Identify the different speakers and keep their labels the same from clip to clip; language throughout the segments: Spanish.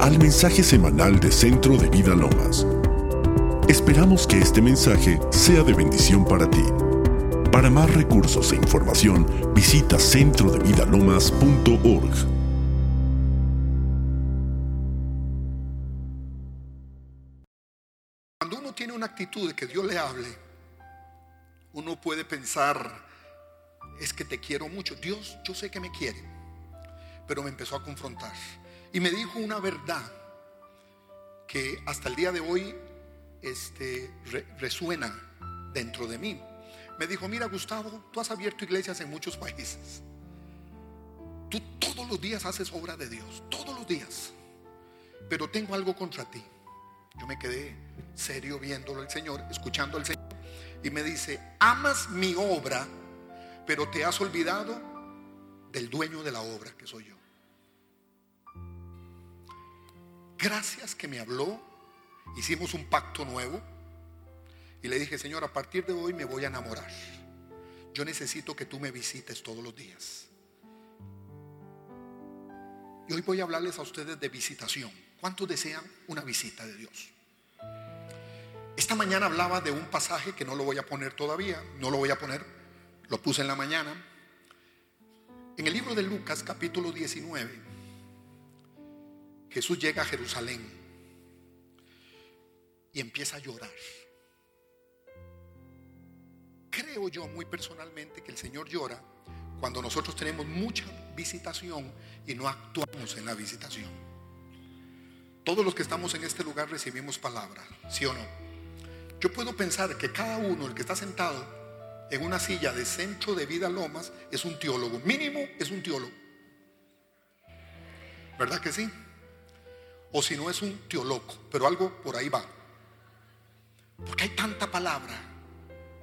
Speaker 1: al mensaje semanal de Centro de Vida Lomas. Esperamos que este mensaje sea de bendición para ti. Para más recursos e información, visita centrodevidalomas.org.
Speaker 2: Cuando uno tiene una actitud de que Dios le hable, uno puede pensar, es que te quiero mucho. Dios, yo sé que me quiere, pero me empezó a confrontar. Y me dijo una verdad que hasta el día de hoy este, resuena dentro de mí. Me dijo, mira Gustavo, tú has abierto iglesias en muchos países. Tú todos los días haces obra de Dios, todos los días. Pero tengo algo contra ti. Yo me quedé serio viéndolo el Señor, escuchando al Señor. Y me dice, amas mi obra, pero te has olvidado del dueño de la obra, que soy yo. Gracias que me habló hicimos un pacto nuevo y le dije, Señor, a partir de hoy me voy a enamorar. Yo necesito que tú me visites todos los días. Y hoy voy a hablarles a ustedes de visitación. ¿Cuántos desean una visita de Dios? Esta mañana hablaba de un pasaje que no lo voy a poner todavía, no lo voy a poner, lo puse en la mañana. En el libro de Lucas capítulo 19, Jesús llega a Jerusalén y empieza a llorar. Creo yo muy personalmente que el Señor llora cuando nosotros tenemos mucha visitación y no actuamos en la visitación. Todos los que estamos en este lugar recibimos palabra, ¿sí o no? Yo puedo pensar que cada uno, el que está sentado en una silla de centro de vida Lomas, es un teólogo. Mínimo es un teólogo. ¿Verdad que sí? O si no es un teólogo, pero algo por ahí va. Porque hay tanta palabra.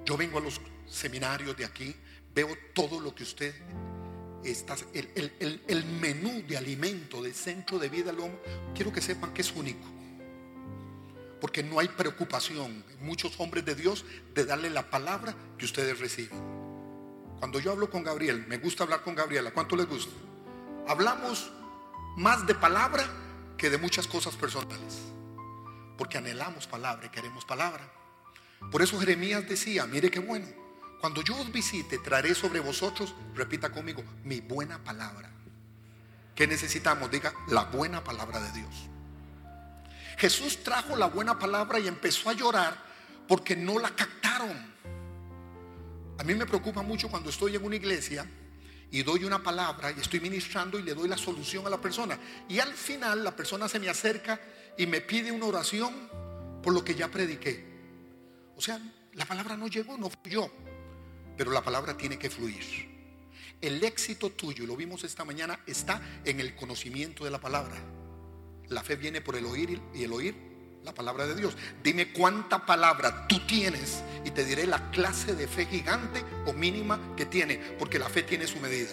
Speaker 2: Yo vengo a los seminarios de aquí, veo todo lo que usted está, el, menú de alimento del centro de vida del quiero que sepan que es único. Porque no hay preocupación en muchos hombres de Dios de darle la palabra que ustedes reciben. Cuando yo hablo con Gabriel, me gusta hablar con Gabriela, ¿cuánto les gusta? Hablamos más de palabra que de muchas cosas personales porque anhelamos palabra y queremos palabra. Por eso Jeremías decía, mire qué bueno, cuando yo os visite, traeré sobre vosotros, repita conmigo, mi buena palabra. ¿Qué necesitamos? Diga, la buena palabra de Dios. Jesús trajo la buena palabra y empezó a llorar porque no la captaron. A mí me preocupa mucho cuando estoy en una iglesia y doy una palabra y estoy ministrando y le doy la solución a la persona. Y al final la persona se me acerca y me pide una oración por lo que ya prediqué. O sea, la palabra no llegó, no yo, pero la palabra tiene que fluir. El éxito tuyo, lo vimos esta mañana, está en el conocimiento de la palabra. La fe viene por el oír y el oír la palabra de Dios. Dime cuánta palabra tú tienes y te diré la clase de fe gigante o mínima que tiene, porque la fe tiene su medida.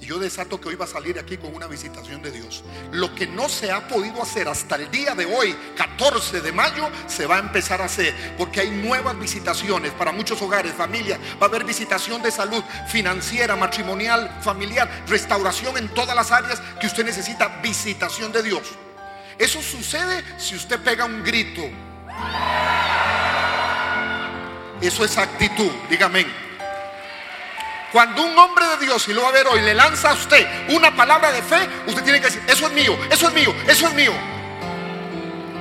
Speaker 2: Y yo desato que hoy va a salir aquí con una visitación de Dios. Lo que no se ha podido hacer hasta el día de hoy, 14 de mayo, se va a empezar a hacer. Porque hay nuevas visitaciones para muchos hogares, familias. Va a haber visitación de salud financiera, matrimonial, familiar, restauración en todas las áreas que usted necesita visitación de Dios. Eso sucede si usted pega un grito. Eso es actitud, dígame. Cuando un hombre de Dios, y lo va a ver hoy, le lanza a usted una palabra de fe, usted tiene que decir, eso es mío, eso es mío, eso es mío.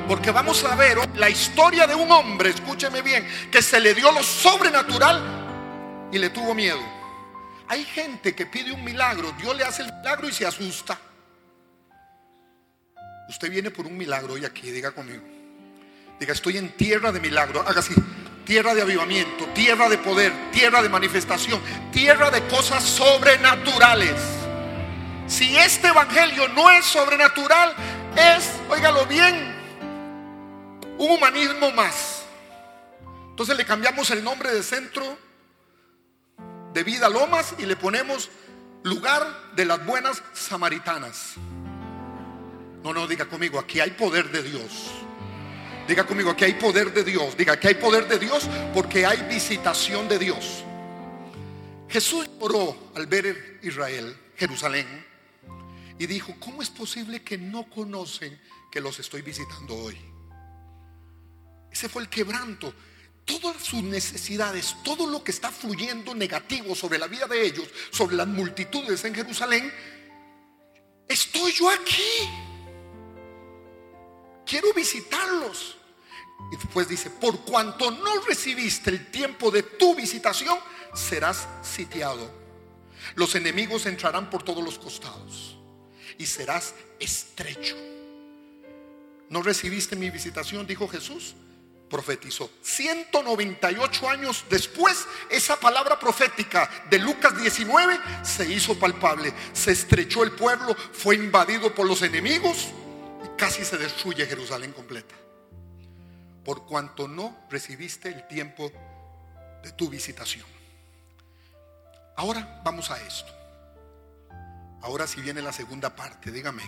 Speaker 2: Porque vamos a ver la historia de un hombre, escúcheme bien, que se le dio lo sobrenatural y le tuvo miedo. Hay gente que pide un milagro, Dios le hace el milagro y se asusta. Usted viene por un milagro hoy aquí, diga conmigo. Diga, estoy en tierra de milagro. Haga así tierra de avivamiento, tierra de poder, tierra de manifestación, tierra de cosas sobrenaturales. Si este evangelio no es sobrenatural, es, óigalo bien, un humanismo más. Entonces le cambiamos el nombre de centro de vida Lomas y le ponemos lugar de las buenas samaritanas. No, no, diga conmigo, aquí hay poder de Dios. Diga conmigo que hay poder de Dios. Diga que hay poder de Dios porque hay visitación de Dios. Jesús oró al ver Israel, Jerusalén, y dijo, ¿cómo es posible que no conocen que los estoy visitando hoy? Ese fue el quebranto. Todas sus necesidades, todo lo que está fluyendo negativo sobre la vida de ellos, sobre las multitudes en Jerusalén, estoy yo aquí. Quiero visitarlos. Y después dice, por cuanto no recibiste el tiempo de tu visitación, serás sitiado. Los enemigos entrarán por todos los costados y serás estrecho. ¿No recibiste mi visitación? Dijo Jesús. Profetizó. 198 años después, esa palabra profética de Lucas 19 se hizo palpable. Se estrechó el pueblo, fue invadido por los enemigos casi se destruye Jerusalén completa. Por cuanto no recibiste el tiempo de tu visitación. Ahora vamos a esto. Ahora si viene la segunda parte, dígame.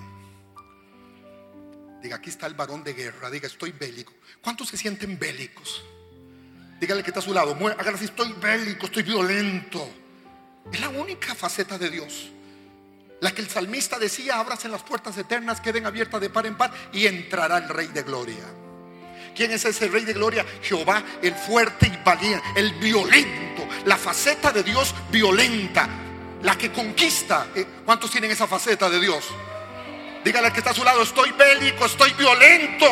Speaker 2: Diga, aquí está el varón de guerra. Diga, estoy bélico. ¿Cuántos se sienten bélicos? Dígale que está a su lado. Hágale así, estoy bélico, estoy violento. Es la única faceta de Dios. La que el salmista decía, ábrase las puertas eternas, queden abiertas de par en par y entrará el rey de gloria. ¿Quién es ese rey de gloria? Jehová, el fuerte y valiente, el violento. La faceta de Dios violenta la que conquista. Eh, ¿Cuántos tienen esa faceta de Dios? Dígale al que está a su lado, estoy bélico, estoy violento.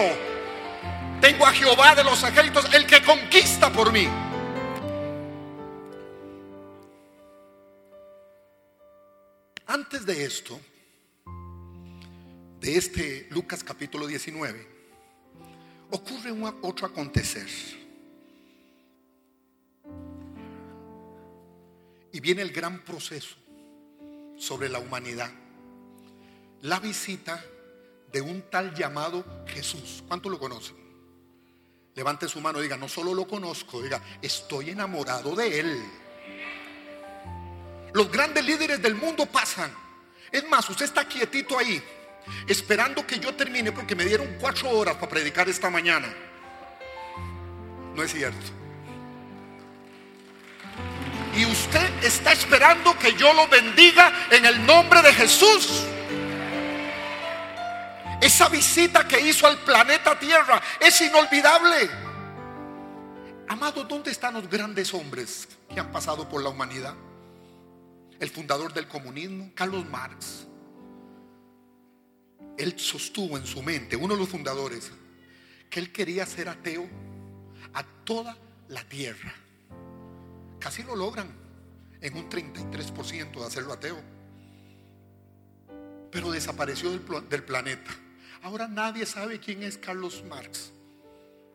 Speaker 2: Tengo a Jehová de los ejércitos, el que conquista por mí. Antes de esto, de este Lucas capítulo 19, ocurre un otro acontecer. Y viene el gran proceso sobre la humanidad. La visita de un tal llamado Jesús. ¿Cuánto lo conocen? Levante su mano y diga, no solo lo conozco, diga, estoy enamorado de él. Los grandes líderes del mundo pasan. Es más, usted está quietito ahí, esperando que yo termine porque me dieron cuatro horas para predicar esta mañana. No es cierto. Y usted está esperando que yo lo bendiga en el nombre de Jesús. Esa visita que hizo al planeta Tierra es inolvidable. Amado, ¿dónde están los grandes hombres que han pasado por la humanidad? El fundador del comunismo, Carlos Marx. Él sostuvo en su mente, uno de los fundadores, que él quería ser ateo a toda la tierra. Casi lo logran en un 33% de hacerlo ateo. Pero desapareció del, planeta. Ahora nadie sabe quién es Carlos Marx.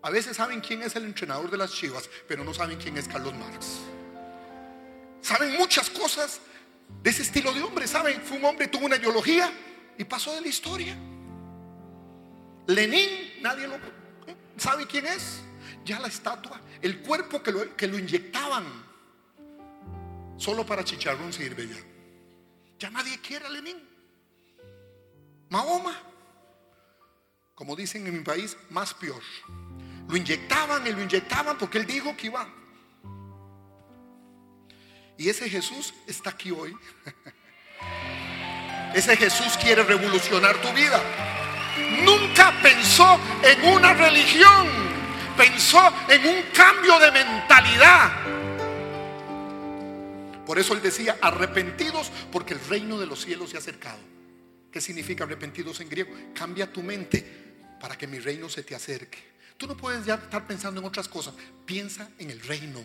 Speaker 2: A veces saben quién es el entrenador de las chivas, pero no saben quién es Carlos Marx. Saben muchas cosas de ese estilo de hombre. Saben, fue un hombre, tuvo una ideología y pasó de la historia. Lenin, nadie lo ¿eh? sabe quién es. Ya la estatua, el cuerpo que lo, que lo inyectaban Solo para chicharrón sirve ya. Ya nadie quiere a Lenin. Mahoma, como dicen en mi país, más peor. Lo inyectaban y lo inyectaban porque él dijo que iba. Y ese Jesús está aquí hoy. Ese Jesús quiere revolucionar tu vida. Nunca pensó en una religión. Pensó en un cambio de mentalidad. Por eso él decía, arrepentidos porque el reino de los cielos se ha acercado. ¿Qué significa arrepentidos en griego? Cambia tu mente para que mi reino se te acerque. Tú no puedes ya estar pensando en otras cosas. Piensa en el reino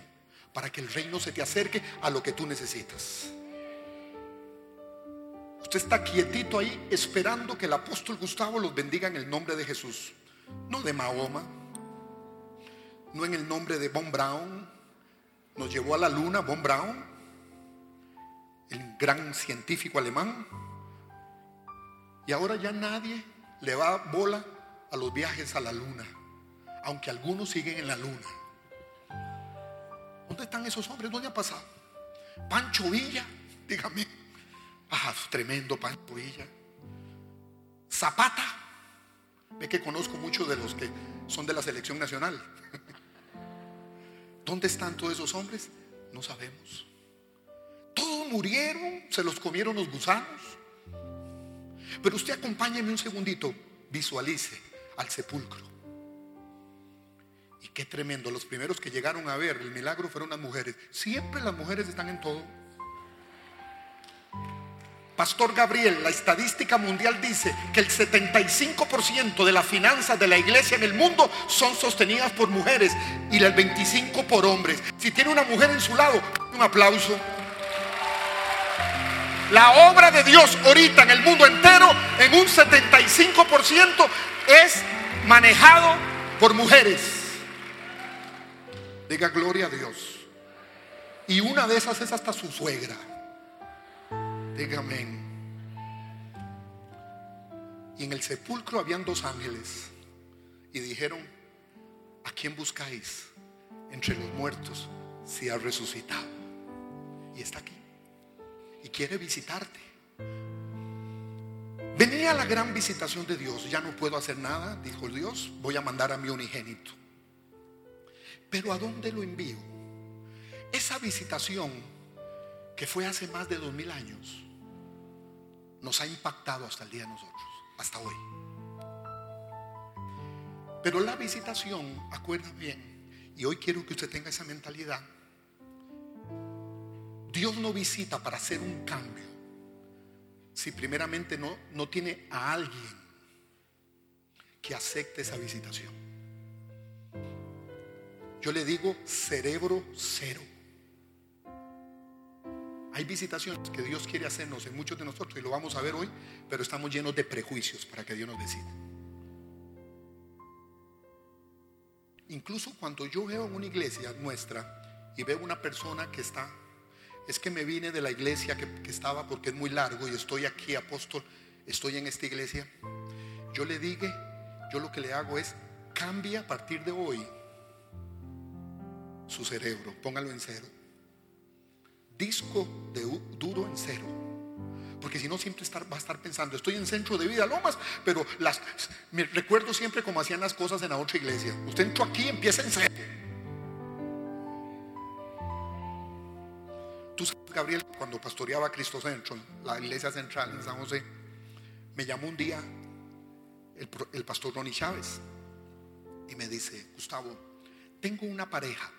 Speaker 2: para que el reino se te acerque a lo que tú necesitas. Usted está quietito ahí esperando que el apóstol Gustavo los bendiga en el nombre de Jesús. No de Mahoma, no en el nombre de Von Braun. Nos llevó a la luna Von Braun el gran científico alemán. Y ahora ya nadie le va bola a los viajes a la luna, aunque algunos siguen en la luna. ¿Dónde están esos hombres? ¿Dónde ha pasado? Pancho Villa, dígame. Ah, tremendo Pancho Villa. Zapata. Ve que conozco muchos de los que son de la selección nacional. ¿Dónde están todos esos hombres? No sabemos. Todos murieron, se los comieron los gusanos. Pero usted acompáñeme un segundito, visualice al sepulcro. Y qué tremendo, los primeros que llegaron a ver el milagro fueron las mujeres. Siempre las mujeres están en todo. Pastor Gabriel, la estadística mundial dice que el 75% de las finanzas de la iglesia en el mundo son sostenidas por mujeres y el 25% por hombres. Si tiene una mujer en su lado, un aplauso. La obra de Dios ahorita en el mundo entero, en un 75%, es manejado por mujeres. Diga gloria a Dios. Y una de esas es hasta su suegra. Dígame. Y en el sepulcro habían dos ángeles. Y dijeron, ¿a quién buscáis entre los muertos si ha resucitado? Y está aquí. Y quiere visitarte. Venía la gran visitación de Dios. Ya no puedo hacer nada, dijo Dios. Voy a mandar a mi unigénito. Pero ¿a dónde lo envío? Esa visitación que fue hace más de dos mil años nos ha impactado hasta el día de nosotros, hasta hoy. Pero la visitación, acuerda bien, y hoy quiero que usted tenga esa mentalidad, Dios no visita para hacer un cambio si primeramente no, no tiene a alguien que acepte esa visitación. Yo le digo cerebro cero. Hay visitaciones que Dios quiere hacernos en muchos de nosotros y lo vamos a ver hoy, pero estamos llenos de prejuicios para que Dios nos decida. Incluso cuando yo veo una iglesia nuestra y veo una persona que está, es que me vine de la iglesia que, que estaba porque es muy largo y estoy aquí, apóstol, estoy en esta iglesia. Yo le dije, yo lo que le hago es cambia a partir de hoy su cerebro, póngalo en cero disco de duro en cero. Porque si no, siempre va a estar pensando, estoy en centro de vida Lomas, pero las, me recuerdo siempre cómo hacían las cosas en la otra iglesia. Usted entró aquí, empieza en cero. Tú sabes, Gabriel, cuando pastoreaba Cristo Centro, la iglesia central en San José, me llamó un día el, el pastor Ronnie Chávez y me dice, Gustavo, tengo una pareja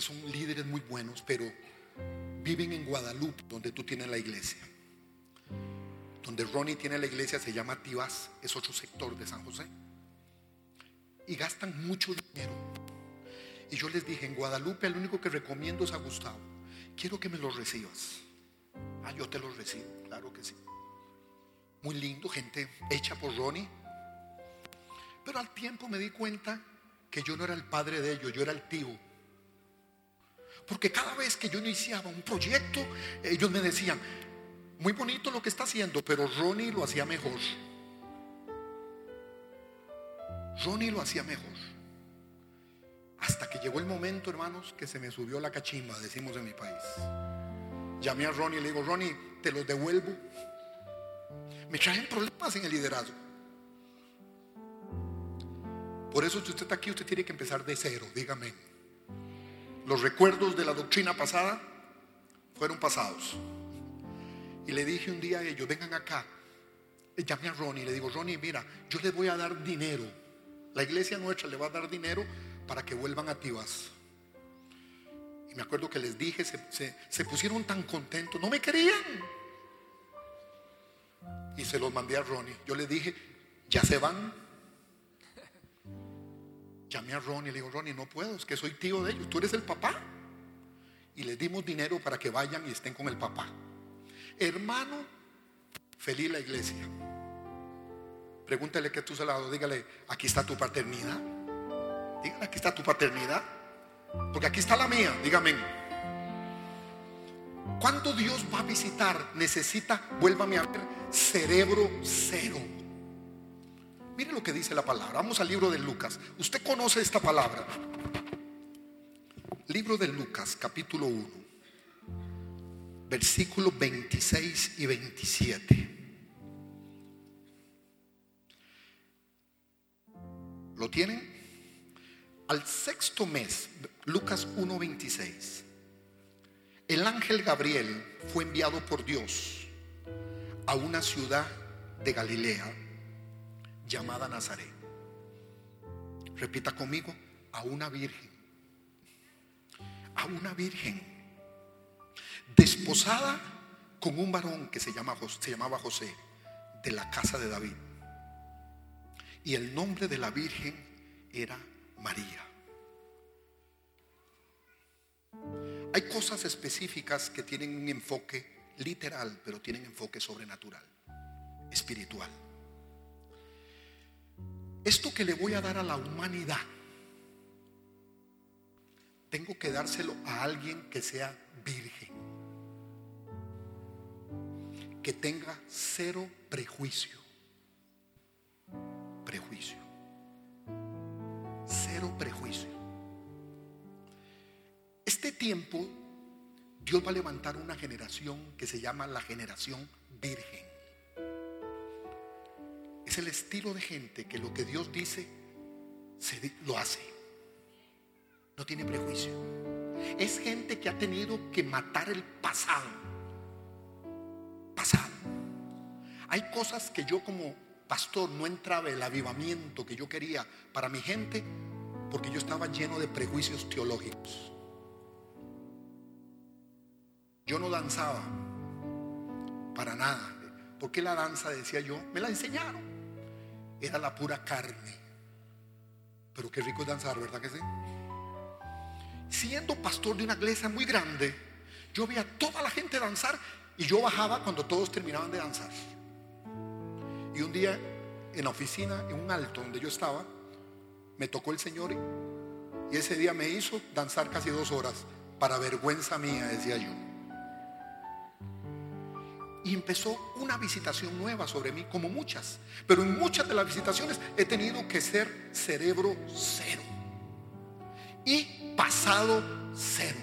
Speaker 2: son líderes muy buenos, pero viven en Guadalupe, donde tú tienes la iglesia. Donde Ronnie tiene la iglesia se llama Tibás, es otro sector de San José. Y gastan mucho dinero. Y yo les dije, en Guadalupe el único que recomiendo es a Gustavo. Quiero que me lo recibas. Ah, yo te lo recibo, claro que sí. Muy lindo, gente hecha por Ronnie. Pero al tiempo me di cuenta que yo no era el padre de ellos, yo era el tío. Porque cada vez que yo iniciaba un proyecto, ellos me decían, muy bonito lo que está haciendo, pero Ronnie lo hacía mejor. Ronnie lo hacía mejor. Hasta que llegó el momento, hermanos, que se me subió la cachimba, decimos en mi país. Llamé a Ronnie y le digo, Ronnie, te los devuelvo. Me traen problemas en el liderazgo. Por eso si usted está aquí, usted tiene que empezar de cero, dígame los recuerdos de la doctrina pasada fueron pasados. Y le dije un día a ellos, vengan acá. Llamé a Ronnie y le digo, Ronnie, mira, yo les voy a dar dinero. La iglesia nuestra le va a dar dinero para que vuelvan a Tibas. Y me acuerdo que les dije, se, se pusieron tan contentos, no me querían. Y se los mandé a Ronnie. Yo le dije, ya se van. Llamé a Ronnie y le digo, Ronnie, no puedo, es que soy tío de ellos, tú eres el papá. Y les dimos dinero para que vayan y estén con el papá. Hermano, feliz la iglesia. Pregúntale que tú se lado, dígale, aquí está tu paternidad. Dígale, aquí está tu paternidad. Porque aquí está la mía, dígame. Cuando Dios va a visitar, necesita, vuélvame a ver, cerebro cero. Mire lo que dice la palabra. Vamos al libro de Lucas. Usted conoce esta palabra. Libro de Lucas, capítulo 1, versículos 26 y 27. ¿Lo tienen? Al sexto mes, Lucas 1:26, el ángel Gabriel fue enviado por Dios a una ciudad de Galilea llamada Nazaret. Repita conmigo, a una virgen. A una virgen. Desposada con un varón que se, se llamaba José, de la casa de David. Y el nombre de la virgen era María. Hay cosas específicas que tienen un enfoque literal, pero tienen enfoque sobrenatural, espiritual. Esto que le voy a dar a la humanidad, tengo que dárselo a alguien que sea virgen, que tenga cero prejuicio. Prejuicio. Cero prejuicio. Este tiempo Dios va a levantar una generación que se llama la generación virgen. Es el estilo de gente que lo que Dios dice, se, lo hace. No tiene prejuicio. Es gente que ha tenido que matar el pasado. Pasado. Hay cosas que yo como pastor no entraba el avivamiento que yo quería para mi gente porque yo estaba lleno de prejuicios teológicos. Yo no danzaba para nada. ¿Por qué la danza, decía yo? Me la enseñaron. Era la pura carne. Pero qué rico es danzar, ¿verdad que sí? Siendo pastor de una iglesia muy grande, yo veía a toda la gente danzar y yo bajaba cuando todos terminaban de danzar. Y un día en la oficina, en un alto donde yo estaba, me tocó el Señor y ese día me hizo danzar casi dos horas para vergüenza mía, decía yo. Y empezó una visitación nueva sobre mí, como muchas. Pero en muchas de las visitaciones he tenido que ser cerebro cero. Y pasado cero.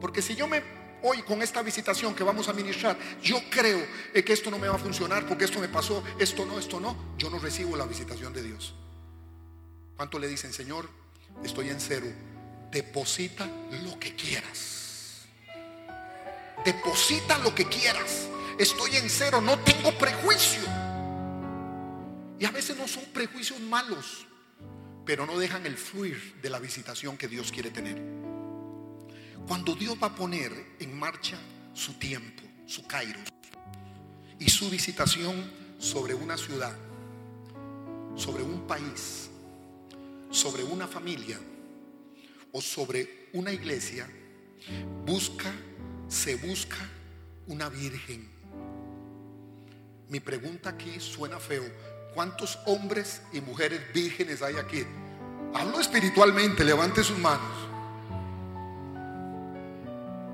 Speaker 2: Porque si yo me hoy con esta visitación que vamos a ministrar, yo creo que esto no me va a funcionar porque esto me pasó, esto no, esto no, yo no recibo la visitación de Dios. ¿Cuánto le dicen, Señor? Estoy en cero. Deposita lo que quieras. Deposita lo que quieras. Estoy en cero, no tengo prejuicio. Y a veces no son prejuicios malos, pero no dejan el fluir de la visitación que Dios quiere tener. Cuando Dios va a poner en marcha su tiempo, su kairos, y su visitación sobre una ciudad, sobre un país, sobre una familia o sobre una iglesia, busca se busca una virgen. Mi pregunta aquí suena feo. ¿Cuántos hombres y mujeres vírgenes hay aquí? Hablo espiritualmente, levante sus manos.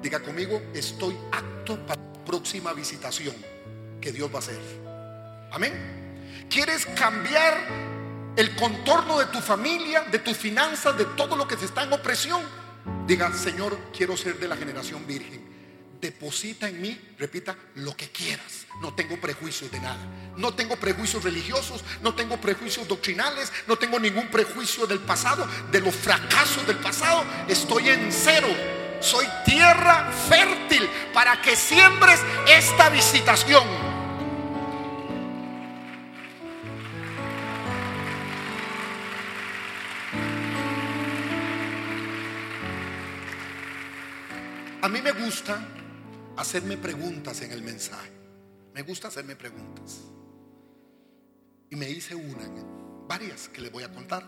Speaker 2: Diga conmigo, estoy apto para la próxima visitación que Dios va a hacer. Amén. ¿Quieres cambiar el contorno de tu familia, de tus finanzas, de todo lo que se está en opresión? Diga, Señor, quiero ser de la generación virgen deposita en mí, repita, lo que quieras. No tengo prejuicios de nada. No tengo prejuicios religiosos, no tengo prejuicios doctrinales, no tengo ningún prejuicio del pasado, de los fracasos del pasado. Estoy en cero. Soy tierra fértil para que siembres esta visitación. A mí me gusta hacerme preguntas en el mensaje. Me gusta hacerme preguntas. Y me hice una, varias que le voy a contar.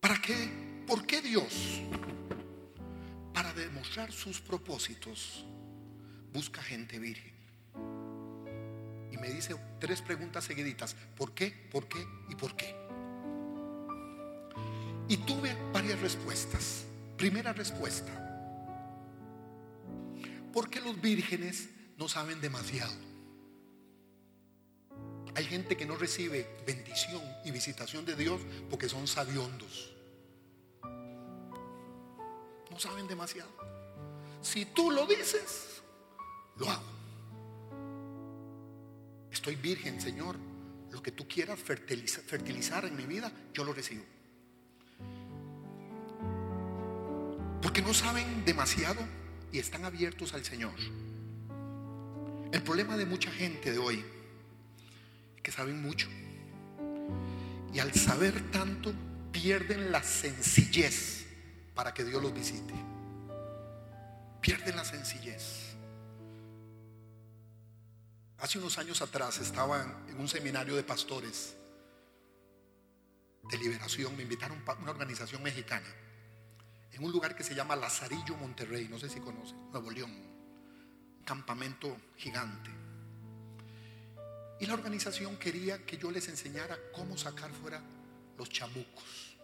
Speaker 2: ¿Para qué? ¿Por qué Dios? Para demostrar sus propósitos, busca gente virgen. Y me dice tres preguntas seguiditas. ¿Por qué? ¿Por qué? ¿Y por qué? Y tuve varias respuestas. Primera respuesta. Porque los vírgenes no saben demasiado. Hay gente que no recibe bendición y visitación de Dios porque son sabiondos. No saben demasiado. Si tú lo dices, lo hago. Estoy virgen, Señor. Lo que tú quieras fertilizar, fertilizar en mi vida, yo lo recibo. Porque no saben demasiado y están abiertos al Señor. El problema de mucha gente de hoy es que saben mucho. Y al saber tanto, pierden la sencillez para que Dios los visite. Pierden la sencillez. Hace unos años atrás estaba en un seminario de pastores de liberación. Me invitaron a una organización mexicana en un lugar que se llama Lazarillo, Monterrey. No sé si conocen, Nuevo León. Campamento gigante. Y la organización quería que yo les enseñara cómo sacar fuera los chamucos.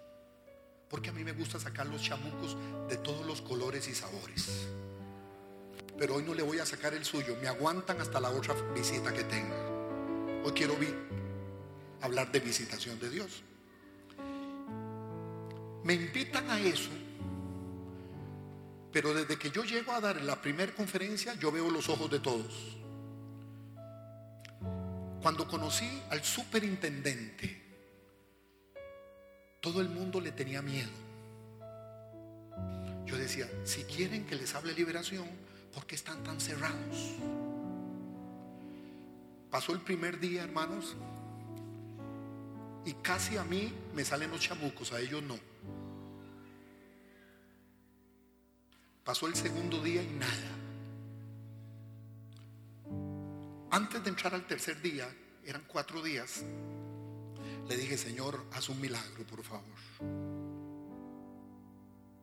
Speaker 2: Porque a mí me gusta sacar los chamucos de todos los colores y sabores pero hoy no le voy a sacar el suyo. Me aguantan hasta la otra visita que tenga. Hoy quiero hablar de visitación de Dios. Me invitan a eso, pero desde que yo llego a dar la primera conferencia, yo veo los ojos de todos. Cuando conocí al superintendente, todo el mundo le tenía miedo. Yo decía, si quieren que les hable liberación, ¿Por qué están tan cerrados? Pasó el primer día, hermanos, y casi a mí me salen los chamucos, a ellos no. Pasó el segundo día y nada. Antes de entrar al tercer día, eran cuatro días, le dije, Señor, haz un milagro, por favor.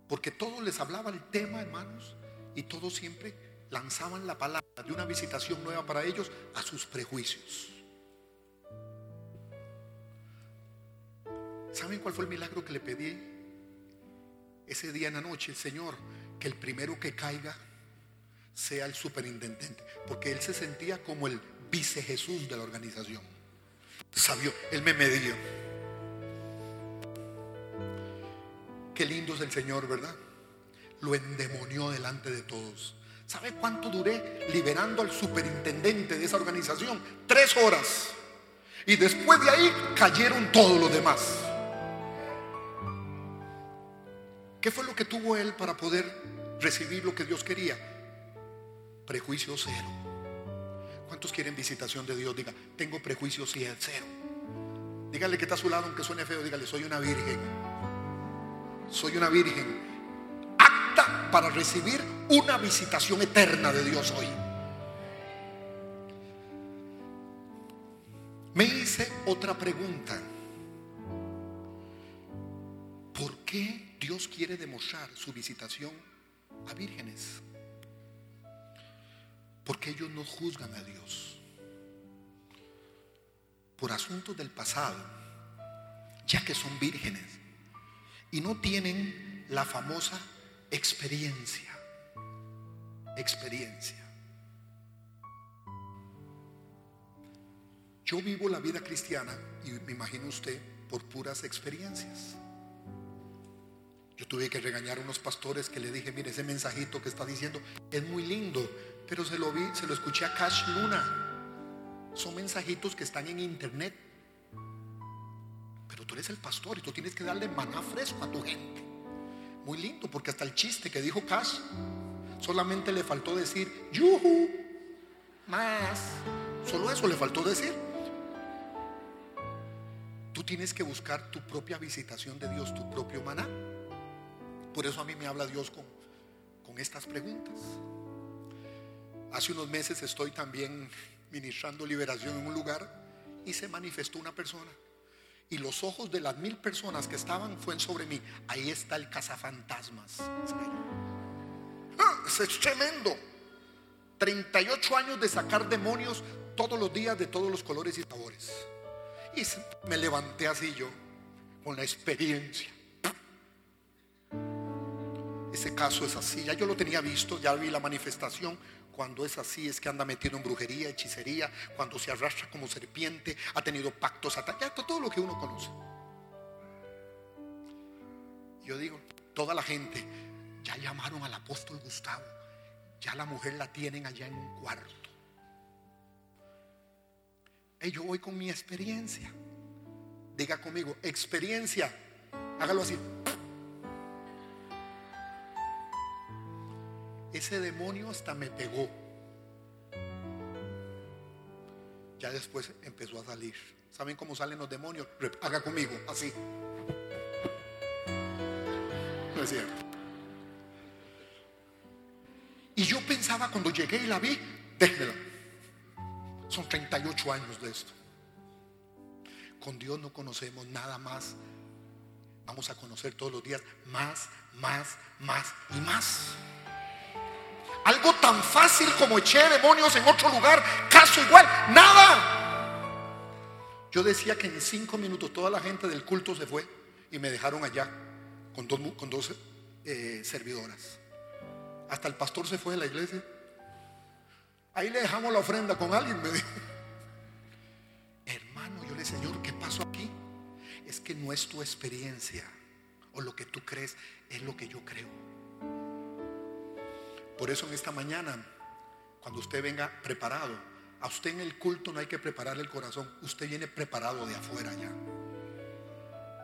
Speaker 2: Porque todos les hablaba el tema, hermanos, y todos siempre lanzaban la palabra de una visitación nueva para ellos a sus prejuicios. ¿Saben cuál fue el milagro que le pedí ese día en la noche? Señor, el primero que caiga sea el superintendente, porque él se sentía como el vice Jesús de la organización. Sabio, él me medió. Qué lindo es el Señor, ¿verdad? Lo endemonió delante de todos. ¿Sabe cuánto duré liberando al superintendente de esa organización? Tres horas. Y después de ahí cayeron todos los demás. ¿Qué fue lo que tuvo él para poder recibir lo que Dios quería? Prejuicio cero. ¿Cuántos quieren visitación de Dios? Diga, tengo prejuicio cero. Dígale que está a su lado, aunque suene feo, dígale, soy una virgen. Soy una virgen para recibir una visitación eterna de Dios hoy. Me hice otra pregunta. ¿Por qué Dios quiere demostrar su visitación a vírgenes? Porque ellos no juzgan a Dios. Por asuntos del pasado, ya que son vírgenes y no tienen la famosa experiencia. Experiencia. Yo vivo la vida cristiana y me imagino usted por puras experiencias. Yo tuve que regañar a unos pastores que le dije, mire, ese mensajito que está diciendo es muy lindo, pero se lo vi, se lo escuché a Cash Luna. Son mensajitos que están en internet. Pero tú eres el pastor y tú tienes que darle maná fresco a tu gente. Muy lindo, porque hasta el chiste que dijo Cash, solamente le faltó decir, yuhu, más. Solo eso le faltó decir. Tú tienes que buscar tu propia visitación de Dios, tu propio maná. Por eso a mí me habla Dios con, con estas preguntas. Hace unos meses estoy también ministrando liberación en un lugar y se manifestó una persona y los ojos de las mil personas que estaban fueron sobre mí. Ahí está el cazafantasmas. Ah, es tremendo. 38 años de sacar demonios todos los días de todos los colores y sabores. Y me levanté así yo, con la experiencia. Ese caso es así, ya yo lo tenía visto, ya vi la manifestación, cuando es así es que anda metido en brujería, hechicería, cuando se arrastra como serpiente, ha tenido pactos, ataques, todo lo que uno conoce. Yo digo, toda la gente, ya llamaron al apóstol Gustavo, ya la mujer la tienen allá en un cuarto. Y yo voy con mi experiencia. Diga conmigo, experiencia. Hágalo así. Ese demonio hasta me pegó. Ya después empezó a salir. ¿Saben cómo salen los demonios? Haga conmigo, así. No es cierto. Y yo pensaba cuando llegué y la vi, déjela. Son 38 años de esto. Con Dios no conocemos nada más. Vamos a conocer todos los días más, más, más y más. Algo tan fácil como eché demonios en otro lugar, caso igual, nada. Yo decía que en cinco minutos toda la gente del culto se fue y me dejaron allá con dos, con dos eh, servidoras. Hasta el pastor se fue de la iglesia. Ahí le dejamos la ofrenda con alguien, me dijo. Hermano, yo le dije, Señor, ¿qué pasó aquí? Es que no es tu experiencia o lo que tú crees, es lo que yo creo. Por eso en esta mañana, cuando usted venga preparado, a usted en el culto no hay que preparar el corazón, usted viene preparado de afuera ya.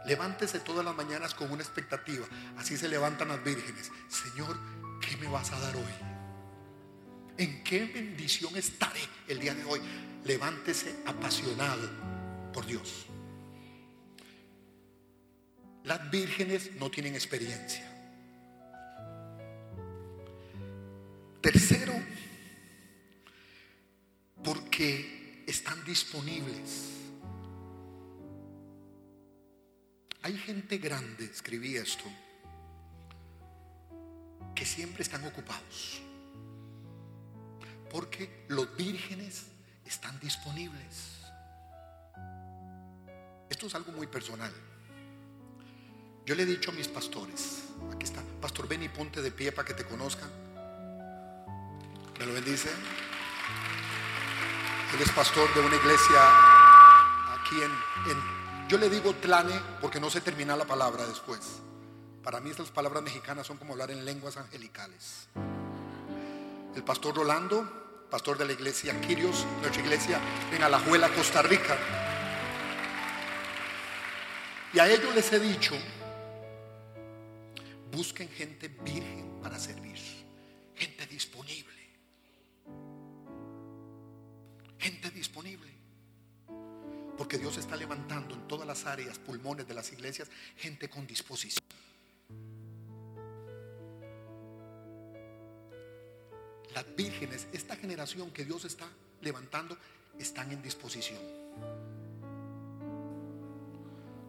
Speaker 2: Levántese todas las mañanas con una expectativa. Así se levantan las vírgenes. Señor, ¿qué me vas a dar hoy? ¿En qué bendición estaré el día de hoy? Levántese apasionado por Dios. Las vírgenes no tienen experiencia. Tercero, porque están disponibles. Hay gente grande, escribí esto, que siempre están ocupados. Porque los vírgenes están disponibles. Esto es algo muy personal. Yo le he dicho a mis pastores, aquí está, Pastor Benny, ponte de pie para que te conozcan. Me lo bendice. Él es pastor de una iglesia aquí en, yo le digo tlane porque no se termina la palabra después. Para mí estas palabras mexicanas son como hablar en lenguas angelicales. El pastor Rolando, pastor de la iglesia Quirios, nuestra iglesia en Alajuela, Costa Rica. Y a ellos les he dicho, busquen gente virgen para servir, gente disponible. Gente disponible. Porque Dios está levantando en todas las áreas, pulmones de las iglesias, gente con disposición. Las vírgenes, esta generación que Dios está levantando, están en disposición.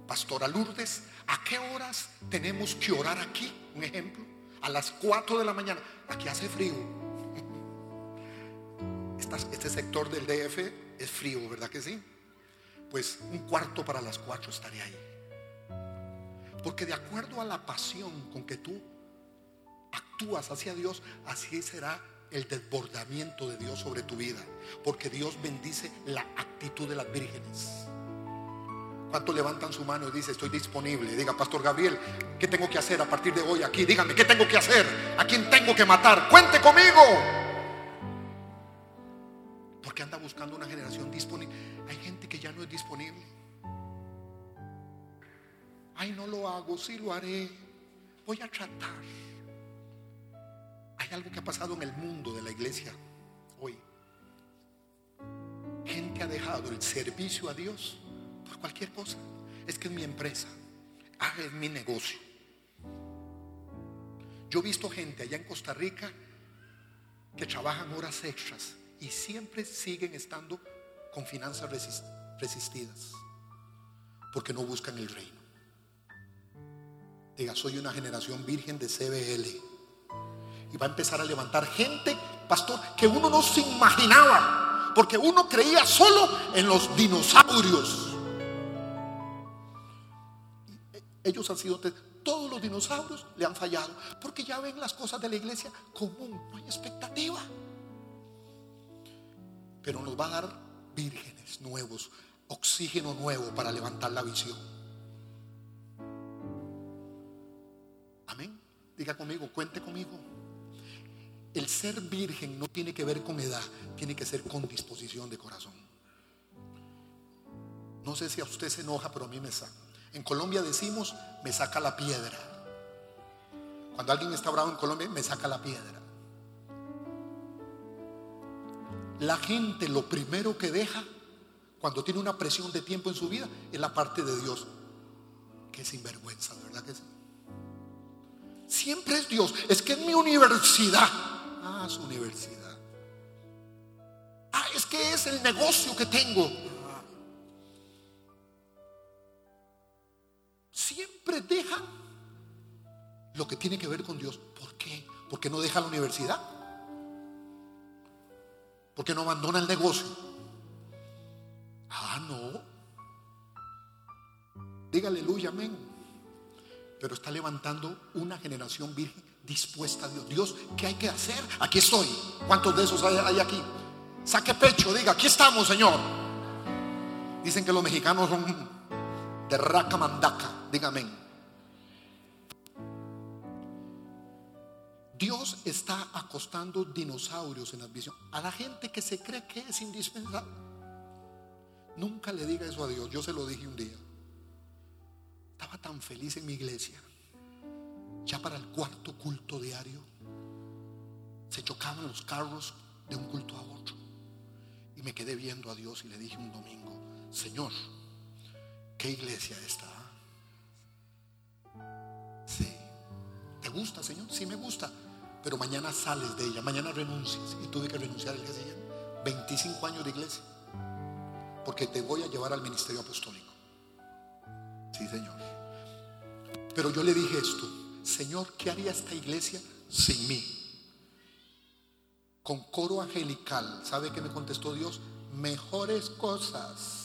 Speaker 2: Pastora Lourdes, ¿a qué horas tenemos que orar aquí? Un ejemplo, a las 4 de la mañana. Aquí hace frío. Este sector del DF es frío, ¿verdad que sí? Pues un cuarto para las 4 estaré ahí. Porque de acuerdo a la pasión con que tú actúas hacia Dios, así será el desbordamiento de Dios sobre tu vida. Porque Dios bendice la actitud de las vírgenes. ¿Cuántos levantan su mano y dice estoy disponible? Diga, Pastor Gabriel, ¿qué tengo que hacer a partir de hoy aquí? Dígame, ¿qué tengo que hacer? ¿A quién tengo que matar? Cuente conmigo. Buscando una generación disponible. Hay gente que ya no es disponible. Ay, no lo hago, sí lo haré. Voy a tratar. Hay algo que ha pasado en el mundo de la iglesia hoy. Gente ha dejado el servicio a Dios cualquier cosa. Es que es mi empresa. Ah, es mi negocio. Yo he visto gente allá en Costa Rica que trabajan horas extras y siempre siguen estando con finanzas resistidas porque no buscan el reino. Diga, soy una generación virgen de CBL. Y va a empezar a levantar gente, pastor, que uno no se imaginaba. Porque uno creía solo en los dinosaurios. Ellos han sido, todos los dinosaurios le han fallado, porque ya ven las cosas de la iglesia común, no hay expectativa. Pero nos va a dar vírgenes nuevos, oxígeno nuevo para levantar la visión. Amén. Diga conmigo, cuente conmigo. El ser virgen no tiene que ver con edad, tiene que ser con disposición de corazón. No sé si a usted se enoja, pero a mí me saca. En Colombia decimos, me saca la piedra. Cuando alguien está bravo en Colombia, me saca la piedra. La gente lo primero que deja cuando tiene una presión de tiempo en su vida es la parte de Dios. Que sinvergüenza, ¿verdad que? Siempre es Dios. Es que es mi universidad. Ah, su universidad. Ah, es que es el negocio que tengo. Siempre deja lo que tiene que ver con Dios. ¿Por qué? Porque no deja la universidad. Porque no abandona el negocio. Ah, no. Diga aleluya, amén. Pero está levantando una generación virgen dispuesta a Dios. Dios, ¿qué hay que hacer? Aquí estoy. ¿Cuántos de esos hay, aquí? Saque pecho, diga, aquí estamos, Señor. Dicen que los mexicanos son de raca mandaca. Diga amén. Dios está acostando dinosaurios en la visión. A la gente que se cree que es indispensable. Nunca le diga eso a Dios. Yo se lo dije un día. Estaba tan feliz en mi iglesia. Ya para el cuarto culto diario se chocaban los carros de un culto a otro. Y me quedé viendo a Dios y le dije un domingo, Señor, ¿qué iglesia está? Sí. ¿Te gusta, Señor? Sí me gusta pero mañana sales de ella, mañana renuncias. Y tuve que renunciar el día siguiente. 25 años de iglesia. Porque te voy a llevar al ministerio apostólico. Sí, Señor. Pero yo le dije esto, Señor, ¿qué haría esta iglesia sin mí? Con coro angelical, ¿sabe qué me contestó Dios? Mejores cosas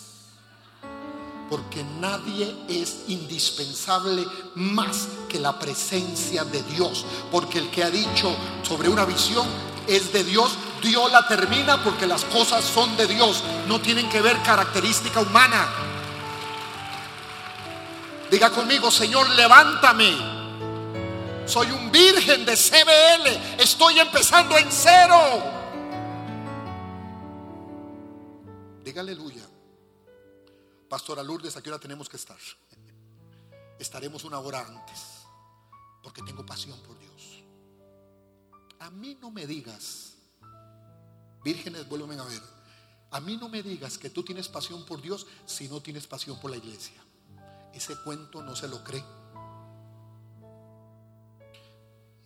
Speaker 2: porque nadie es indispensable más que la presencia de Dios. Porque el que ha dicho sobre una visión es de Dios, Dios la termina porque las cosas son de Dios, no tienen que ver característica humana. Diga conmigo, Señor, levántame. Soy un virgen de CBL, estoy empezando en cero. Diga aleluya. Pastora Lourdes, ¿a qué hora tenemos que estar? Estaremos una hora antes, porque tengo pasión por Dios. A mí no me digas, vírgenes, vuelven a ver, a mí no me digas que tú tienes pasión por Dios si no tienes pasión por la iglesia. Ese cuento no se lo cree.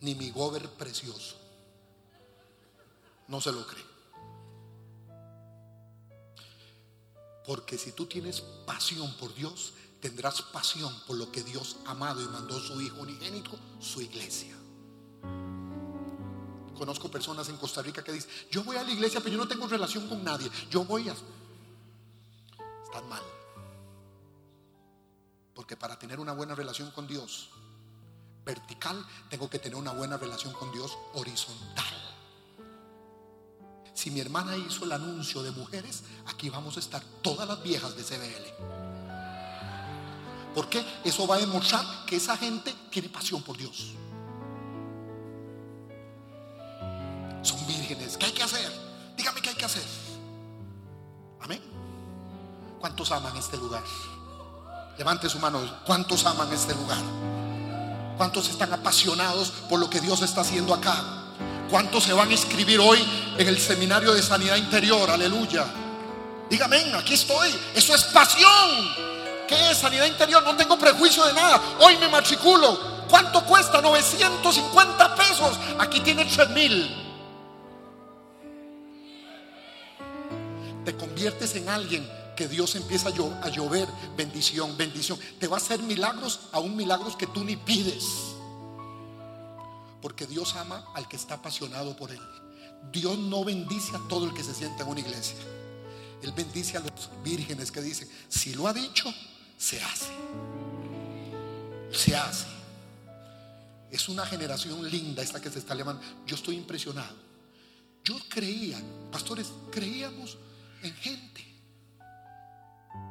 Speaker 2: Ni mi gober precioso. No se lo cree. Porque si tú tienes pasión por Dios, tendrás pasión por lo que Dios amado y mandó su Hijo unigénito, su iglesia. Conozco personas en Costa Rica que dicen, yo voy a la iglesia, pero yo no tengo relación con nadie. Yo voy a... Están mal. Porque para tener una buena relación con Dios vertical, tengo que tener una buena relación con Dios horizontal. Si mi hermana hizo el anuncio de mujeres, aquí vamos a estar todas las viejas de CBL. ¿Por qué? Eso va a demostrar que esa gente tiene pasión por Dios. Son vírgenes. ¿Qué hay que hacer? Dígame qué hay que hacer. Amén. ¿Cuántos aman este lugar? Levante su mano. ¿Cuántos aman este lugar? ¿Cuántos están apasionados por lo que Dios está haciendo acá? ¿Cuántos se van a inscribir hoy en el seminario de sanidad interior? Aleluya. Dígame, aquí estoy. Eso es pasión. ¿Qué es sanidad interior? No tengo prejuicio de nada. Hoy me matriculo. ¿Cuánto cuesta? 950 pesos. Aquí tiene 3 mil. Te conviertes en alguien que Dios empieza a llover bendición, bendición. Te va a hacer milagros, aún milagros que tú ni pides. Porque Dios ama al que está apasionado por Él. Dios no bendice a todo el que se sienta en una iglesia. Él bendice a los vírgenes que dicen, si lo ha dicho, se hace. Se hace. Es una generación linda esta que se está llamando. Yo estoy impresionado. Yo creía, pastores, creíamos en gente.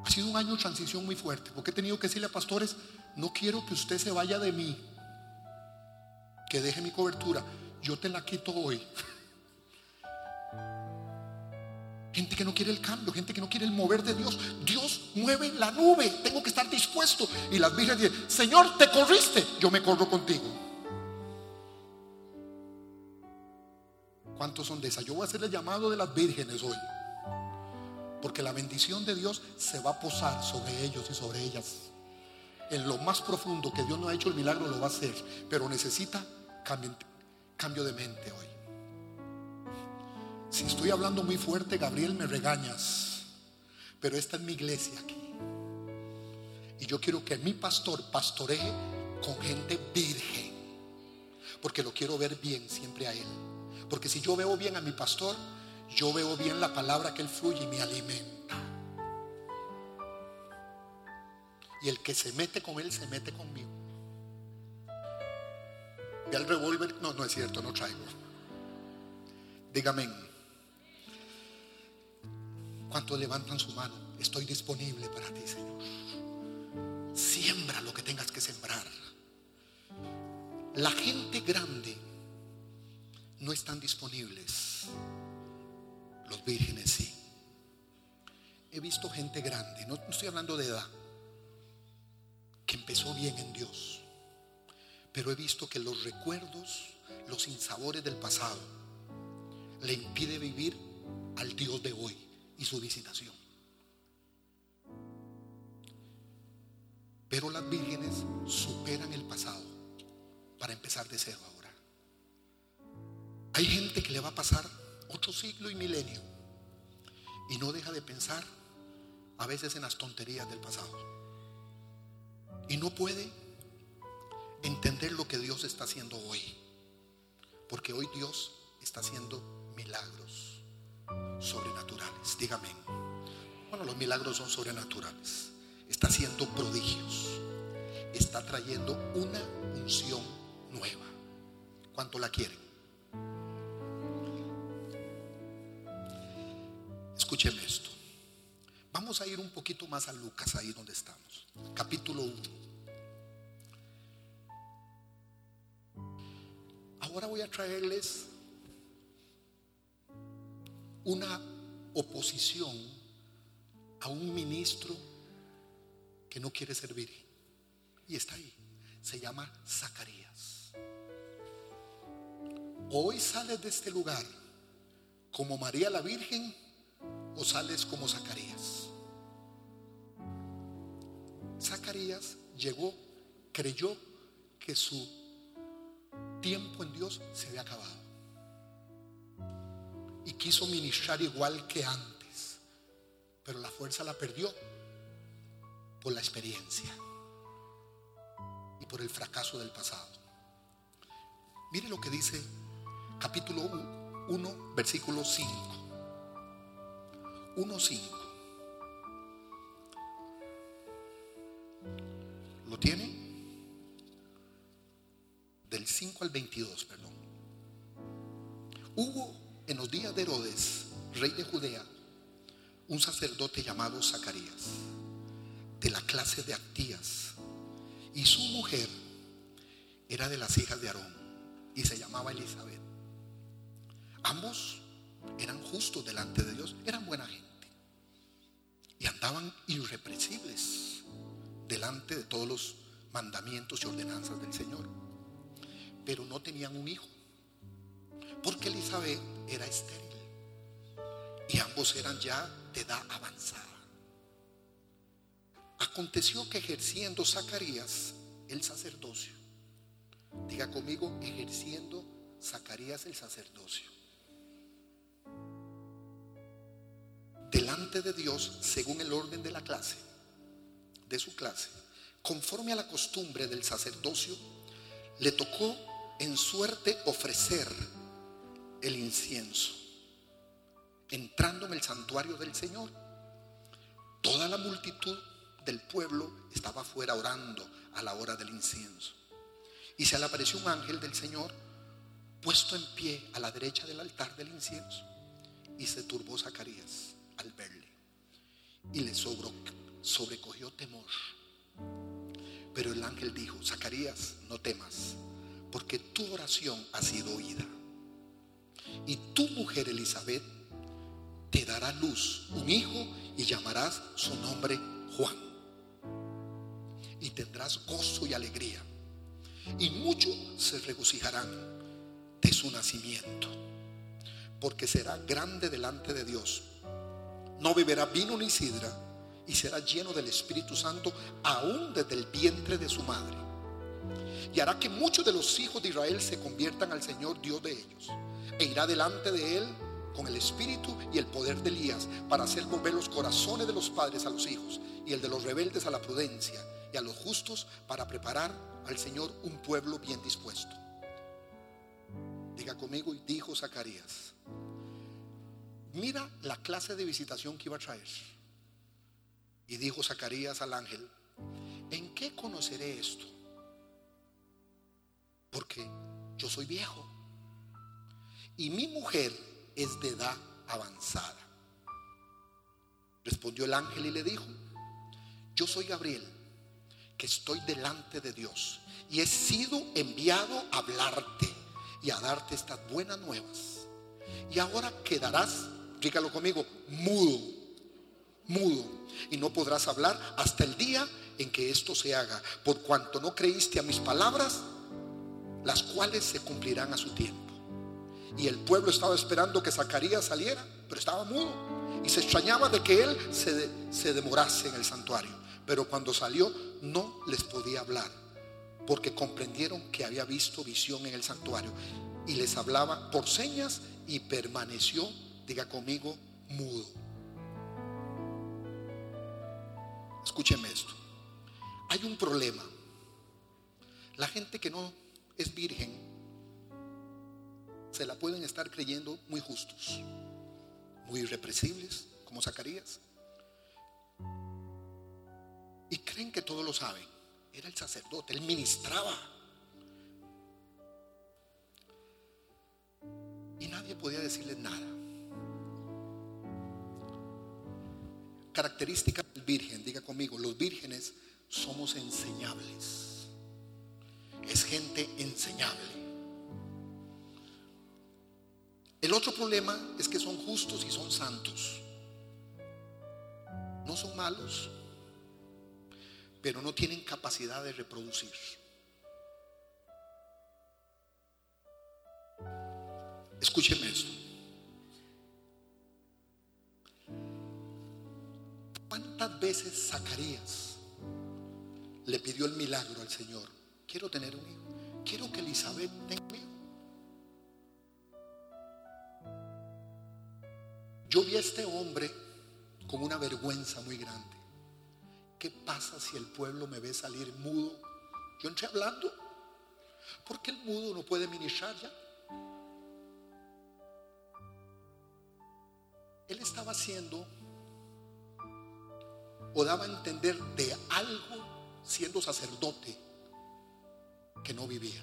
Speaker 2: Ha sido un año de transición muy fuerte, porque he tenido que decirle a pastores, no quiero que usted se vaya de mí que deje mi cobertura, yo te la quito hoy. Gente que no quiere el cambio, gente que no quiere el mover de Dios. Dios mueve la nube, tengo que estar dispuesto. Y las virgen dicen, Señor, te corriste, yo me corro contigo. ¿Cuántos son de esas? Yo voy a hacer el llamado de las vírgenes hoy. Porque la bendición de Dios se va a posar sobre ellos y sobre ellas. En lo más profundo que Dios no ha hecho el milagro lo va a hacer. Pero necesita cambio de mente hoy. Si estoy hablando muy fuerte, Gabriel, me regañas. Pero esta es mi iglesia aquí. Y yo quiero que mi pastor pastoree con gente virgen. Porque lo quiero ver bien siempre a él. Porque si yo veo bien a mi pastor, yo veo bien la palabra que él fluye y me alimenta. Y el que se mete con él se mete conmigo. Ve al revólver. No, no es cierto, no traigo. Dígame. ¿Cuántos levantan su mano? Estoy disponible para ti, Señor. Siembra lo que tengas que sembrar. La gente grande no están disponibles. Los vírgenes sí. He visto gente grande, no estoy hablando de edad, que empezó bien en Dios. Pero he visto que los recuerdos, los insabores del pasado, le impide vivir al Dios de hoy su visitación. Pero las vírgenes superan el pasado para empezar de cero ahora. Hay gente que le va a pasar otro siglo y milenio y no deja de pensar a veces en las tonterías del pasado. Y no puede entender lo que Dios está haciendo hoy. Porque hoy Dios está haciendo milagros sobrenaturales. Dígame. Bueno, los milagros son sobrenaturales. Está haciendo prodigios. Está trayendo una unción nueva. ¿Cuánto la quieren? Escúcheme esto. Vamos a ir un poquito más a Lucas, ahí donde estamos. Capítulo 1. Ahora voy a traerles una oposición a un ministro que no quiere servir. Y está ahí. Se llama Zacarías. Hoy sales de este lugar como María la Virgen o sales como Zacarías. Zacarías llegó, creyó que su tiempo en Dios se había acabado. Y quiso ministrar igual que antes. Pero la fuerza la perdió por la experiencia y por el fracaso del pasado. Mire lo que dice capítulo 1, versículo 5. 1.5. ¿Lo tiene? Del 5 al 22, perdón. Hubo en los días de Herodes, rey de Judea, un sacerdote llamado Zacarías, de la clase de Actías, y su mujer era de las hijas de Aarón y se llamaba Elizabeth. Ambos eran justos delante de Dios, eran buena gente y andaban irrepresibles delante de todos los mandamientos y ordenanzas del Señor. Pero no tenían un hijo, porque Elizabeth era estéril y ambos eran ya de edad avanzada. Aconteció que ejerciendo Zacarías el sacerdocio, diga conmigo, ejerciendo Zacarías el sacerdocio, delante de Dios según el orden de la clase, de su clase, conforme a la costumbre del sacerdocio, le tocó en suerte ofrecer el incienso, entrando en el santuario del Señor. Toda la multitud del pueblo estaba afuera orando a la hora del incienso. Y se le apareció un ángel del Señor puesto en pie a la derecha del altar del incienso. Y se turbó Zacarías al verle. Y le sobrecogió temor. Pero el ángel dijo, Zacarías, no temas, porque tu oración ha sido oída. Y tu mujer Elizabeth te dará luz, un hijo, y llamarás su nombre Juan. Y tendrás gozo y alegría. Y muchos se regocijarán de su nacimiento porque será grande delante de Dios. No beberá vino ni sidra y será lleno del Espíritu Santo aún desde el vientre de su madre. Y hará que muchos de los hijos de Israel se conviertan al Señor Dios de ellos. E irá delante de él con el espíritu y el poder de Elías para hacer volver los corazones de los padres a los hijos y el de los rebeldes a la prudencia y a los justos para preparar al Señor un pueblo bien dispuesto. Diga conmigo, y dijo Zacarías, mira la clase de visitación que iba a traer. Y dijo Zacarías al ángel, ¿en qué conoceré esto? Porque yo soy viejo y mi mujer es de edad avanzada. Respondió el ángel y le dijo, yo soy Gabriel, que estoy delante de Dios y he sido enviado a hablarte y a darte estas buenas nuevas. Y ahora quedarás, dígalo conmigo, mudo, mudo, y no podrás hablar hasta el día en que esto se haga, por cuanto no creíste a mis palabras, las cuales se cumplirán a su tiempo. Y el pueblo estaba esperando que Zacarías saliera, pero estaba mudo. Y se extrañaba de que él se, se demorase en el santuario. Pero cuando salió no les podía hablar, porque comprendieron que había visto visión en el santuario. Y les hablaba por señas y permaneció, diga conmigo, mudo. Escúcheme esto. Hay un problema. La gente que no es virgen se la pueden estar creyendo muy justos, muy irrepresibles, como Zacarías. Y creen que todos lo saben. Era el sacerdote, él ministraba. Y nadie podía decirles nada. Característica del virgen, diga conmigo, los vírgenes somos enseñables. Es gente enseñable. El otro problema es que son justos y son santos. No son malos, pero no tienen capacidad de reproducir. Escúcheme esto. ¿Cuántas veces Zacarías le pidió el milagro al Señor? Quiero tener un hijo. Quiero que Elizabeth tenga un hijo. Yo vi a este hombre con una vergüenza muy grande. ¿Qué pasa si el pueblo me ve salir mudo? Yo entré hablando. ¿Por qué el mudo no puede ministrar ya? Él estaba haciendo o daba a entender de algo siendo sacerdote que no vivía.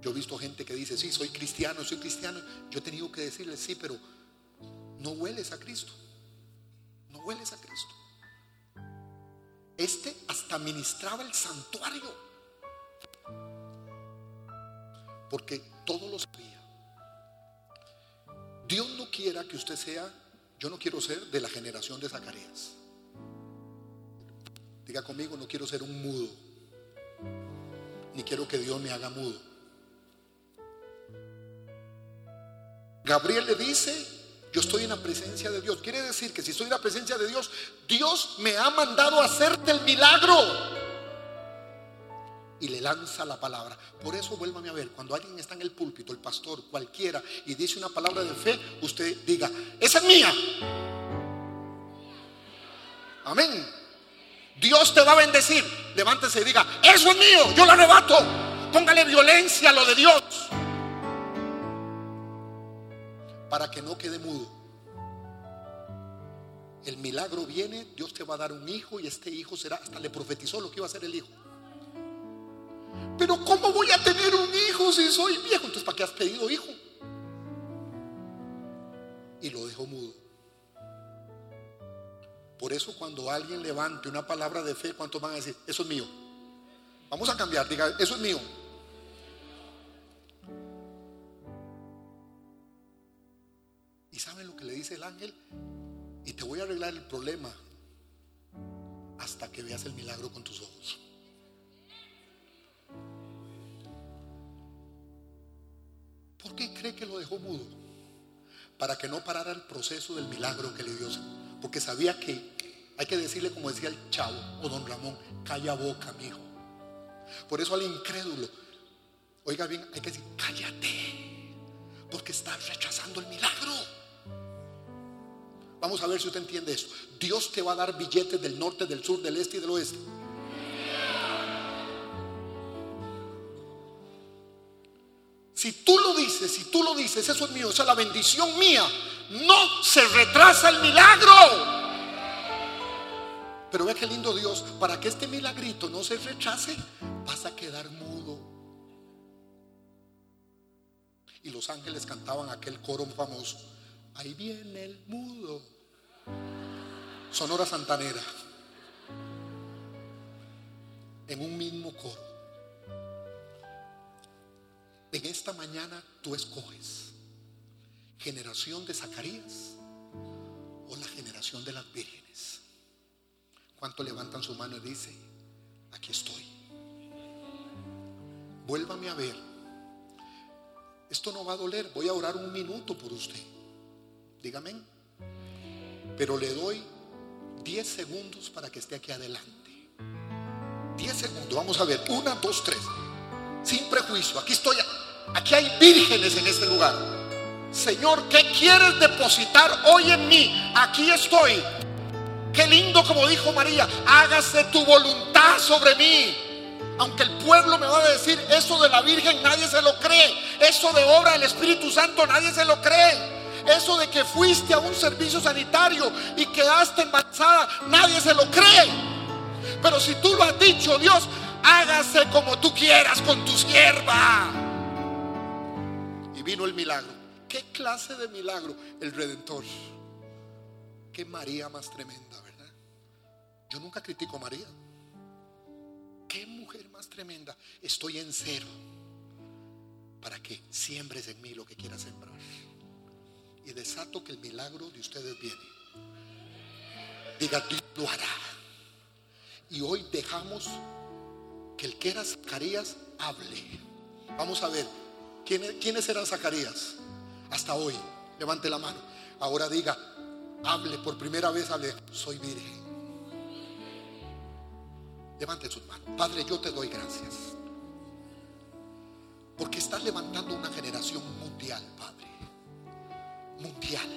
Speaker 2: Yo he visto gente que dice, sí, soy cristiano, soy cristiano. Yo he tenido que decirle, sí, pero no hueles a Cristo. No hueles a Cristo. Este hasta ministraba el santuario. Porque todo lo sabía. Dios no quiera que usted sea, yo no quiero ser de la generación de Zacarías. Diga conmigo, no quiero ser un mudo. Ni quiero que Dios me haga mudo. Gabriel le dice, yo estoy en la presencia de Dios. Quiere decir que si estoy en la presencia de Dios, Dios me ha mandado a hacerte el milagro. Y le lanza la palabra. Por eso vuélvame a ver, cuando alguien está en el púlpito, el pastor, cualquiera, y dice una palabra de fe, usted diga, esa es mía. Amén. Dios te va a bendecir. Levántese y diga, eso es mío, yo lo arrebato. Póngale violencia a lo de Dios para que no quede mudo. El milagro viene, Dios te va a dar un hijo y este hijo será, hasta le profetizó lo que iba a ser el hijo. Pero ¿cómo voy a tener un hijo si soy viejo? Entonces, ¿para qué has pedido hijo? Y lo dejó mudo. Por eso cuando alguien levante una palabra de fe, ¿cuántos van a decir? Eso es mío. Vamos a cambiar, diga, eso es mío. saben lo que le dice el ángel? Y te voy a arreglar el problema hasta que veas el milagro con tus ojos. ¿Por qué cree que lo dejó mudo? Para que no parara el proceso del milagro que le dio. Porque sabía que hay que decirle, como decía el chavo o don Ramón, calla boca, mi hijo. Por eso al incrédulo, oiga bien, hay que decir, cállate, porque estás rechazando el milagro. Vamos a ver si usted entiende esto. Dios te va a dar billetes del norte, del sur, del este y del oeste. Si tú lo dices, si tú lo dices, eso es mío, esa es la bendición mía. No se retrasa el milagro. Pero ve qué lindo Dios, para que este milagrito no se rechace, vas a quedar mudo. Y los ángeles cantaban aquel coro famoso. Ahí viene el mudo. Sonora Santanera. En un mismo coro. En esta mañana tú escoges generación de Zacarías o la generación de las vírgenes. ¿Cuánto levantan su mano y dicen, aquí estoy? Vuélvame a ver. Esto no va a doler. Voy a orar un minuto por usted. Dígame. Pero le doy 10 segundos para que esté aquí adelante. 10 segundos. Vamos a ver. Una, dos, tres. Sin prejuicio. Aquí estoy. Aquí hay vírgenes en este lugar. Señor, ¿qué quieres depositar hoy en mí? Aquí estoy. Qué lindo como dijo María, hágase tu voluntad sobre mí. Aunque el pueblo me va a decir, eso de la Virgen nadie se lo cree. Eso de obra del Espíritu Santo nadie se lo cree. Eso de que fuiste a un servicio sanitario y quedaste embarazada, nadie se lo cree. Pero si tú lo has dicho, Dios, hágase como tú quieras con tu sierva vino el milagro. ¿Qué clase de milagro? El redentor. Qué María más tremenda, ¿verdad? Yo nunca critico a María. Qué mujer más tremenda. Estoy en cero para que siembres en mí lo que quieras sembrar. Y desato que el milagro de ustedes viene. Diga, Dios lo hará. Y hoy dejamos que el que era Zacarías hable. Vamos a ver, ¿Quiénes eran Zacarías? Hasta hoy. Levante la mano. Ahora diga, hable por primera vez, hable, soy virgen. Levante sus manos. Padre, yo te doy gracias. Porque estás levantando una generación mundial, Padre. Mundial.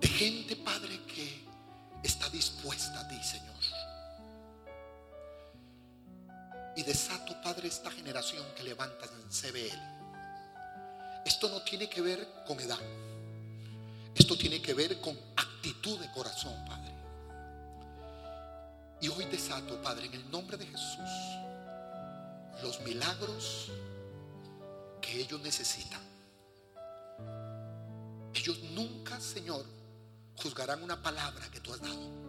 Speaker 2: De gente, Padre, que está dispuesta a ti, Señor. Desato, Padre, esta generación que levantas en CBL. Esto no tiene que ver con edad. Esto tiene que ver con actitud de corazón, Padre. Y hoy desato, Padre, en el nombre de Jesús, los milagros que ellos necesitan. Ellos nunca, Señor, juzgarán una palabra que tú has dado.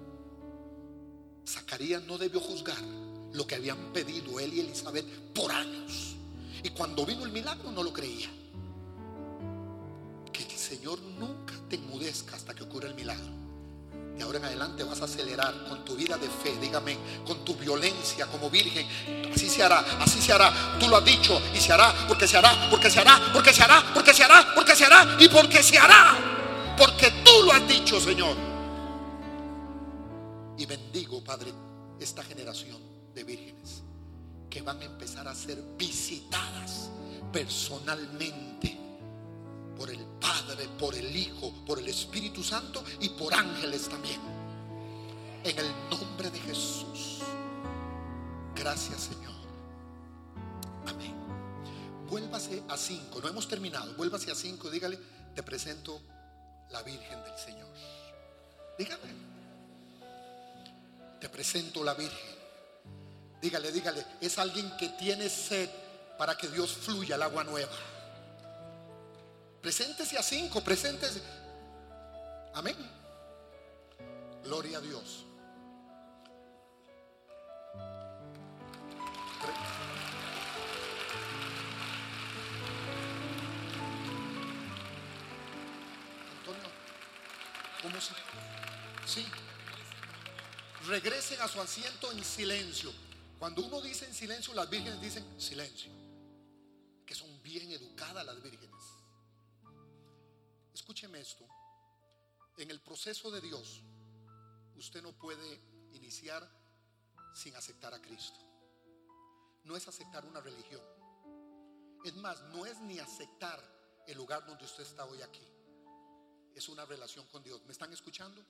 Speaker 2: Zacarías no debió juzgar lo que habían pedido él y Elizabeth por años. Y cuando vino el milagro no lo creía. Que el Señor nunca te enmudezca hasta que ocurra el milagro. Y ahora en adelante vas a acelerar con tu vida de fe, dígame, con tu violencia como virgen. Así se hará, así se hará. Tú lo has dicho y se hará, porque se hará, porque se hará, porque se hará, porque se hará, porque se hará y porque se hará. Porque tú lo has dicho, Señor. Y bendigo, Padre, esta generación de vírgenes que van a empezar a ser visitadas personalmente por el Padre, por el Hijo, por el Espíritu Santo y por ángeles también. En el nombre de Jesús. Gracias Señor. Amén. Vuélvase a cinco. No hemos terminado. Vuélvase a cinco. Dígale, te presento la Virgen del Señor. Dígale. Te presento la Virgen. Dígale, dígale, es alguien que tiene sed para que Dios fluya el agua nueva. Preséntese a cinco, preséntese. Amén. Gloria a Dios. Antonio, ¿cómo se? Sí. Regresen a su asiento en silencio. Cuando uno dice en silencio, las vírgenes dicen silencio. que son bien educadas las vírgenes. Escúcheme esto. En el proceso de Dios, usted no puede iniciar sin aceptar a Cristo. No es aceptar una religión. Es más, no es ni aceptar el lugar donde usted está hoy aquí. Es una relación con Dios. ¿Me están escuchando?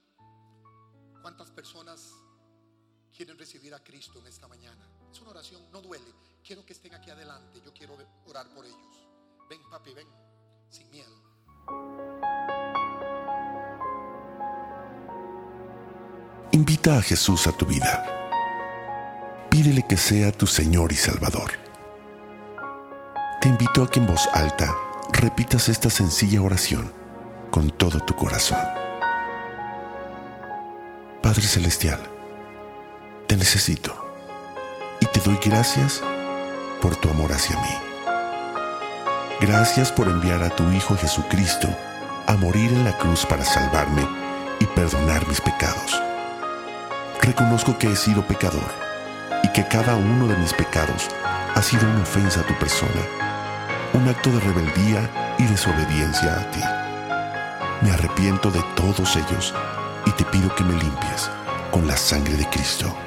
Speaker 2: ¿Cuántas personas quieren recibir a Cristo en esta mañana? Es una oración, no duele. Quiero que estén aquí adelante. Yo quiero orar por ellos. Ven, papi, ven, sin miedo.
Speaker 1: Invita a Jesús a tu vida. Pídele que sea tu Señor y Salvador. Te invito a que en voz alta repitas esta sencilla oración con todo tu corazón. Padre Celestial, te necesito y te doy gracias por tu amor hacia mí. Gracias por enviar a tu Hijo Jesucristo a morir en la cruz para salvarme y perdonar mis pecados. Reconozco que he sido pecador y que cada uno de mis pecados ha sido una ofensa a tu persona, un acto de rebeldía y desobediencia a ti. Me arrepiento de todos ellos y te pido que me limpies con la sangre de Cristo.